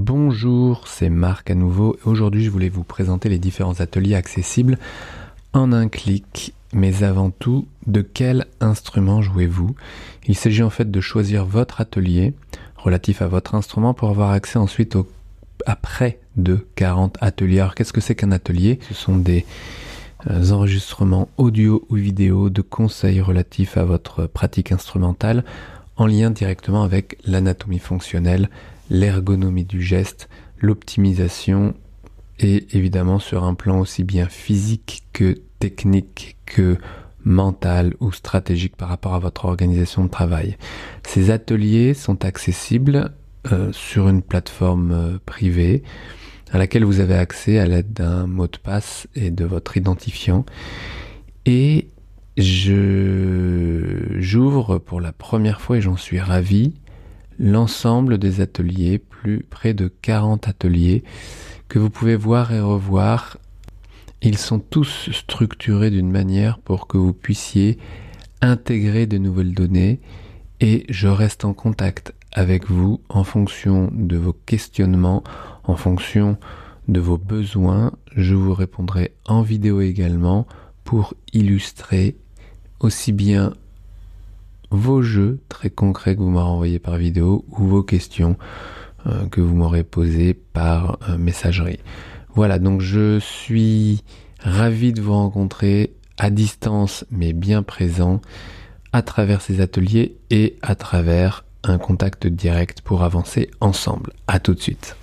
Bonjour, c'est Marc à nouveau. Aujourd'hui, je voulais vous présenter les différents ateliers accessibles en un clic. Mais avant tout, de quel instrument jouez-vous? Il s'agit en fait de choisir votre atelier relatif à votre instrument pour avoir accès ensuite au, à près de 40 ateliers. Alors qu'est-ce que c'est qu'un atelier? Ce sont des euh, enregistrements audio ou vidéo de conseils relatifs à votre pratique instrumentale en lien directement avec l'anatomie fonctionnelle, l'ergonomie du geste, l'optimisation et évidemment sur un plan aussi bien physique que technique que mental ou stratégique par rapport à votre organisation de travail. Ces ateliers sont accessibles euh, sur une plateforme euh, privée à laquelle vous avez accès à l'aide d'un mot de passe et de votre identifiant. Et je j'ouvre pour la première fois et j'en suis ravi l'ensemble des ateliers, plus près de 40 ateliers que vous pouvez voir et revoir. Ils sont tous structurés d'une manière pour que vous puissiez intégrer de nouvelles données et je reste en contact avec vous en fonction de vos questionnements, en fonction de vos besoins. Je vous répondrai en vidéo également pour illustrer aussi bien vos jeux très concrets que vous m'aurez envoyés par vidéo ou vos questions euh, que vous m'aurez posées par euh, messagerie. Voilà, donc je suis ravi de vous rencontrer à distance mais bien présent à travers ces ateliers et à travers un contact direct pour avancer ensemble. À tout de suite.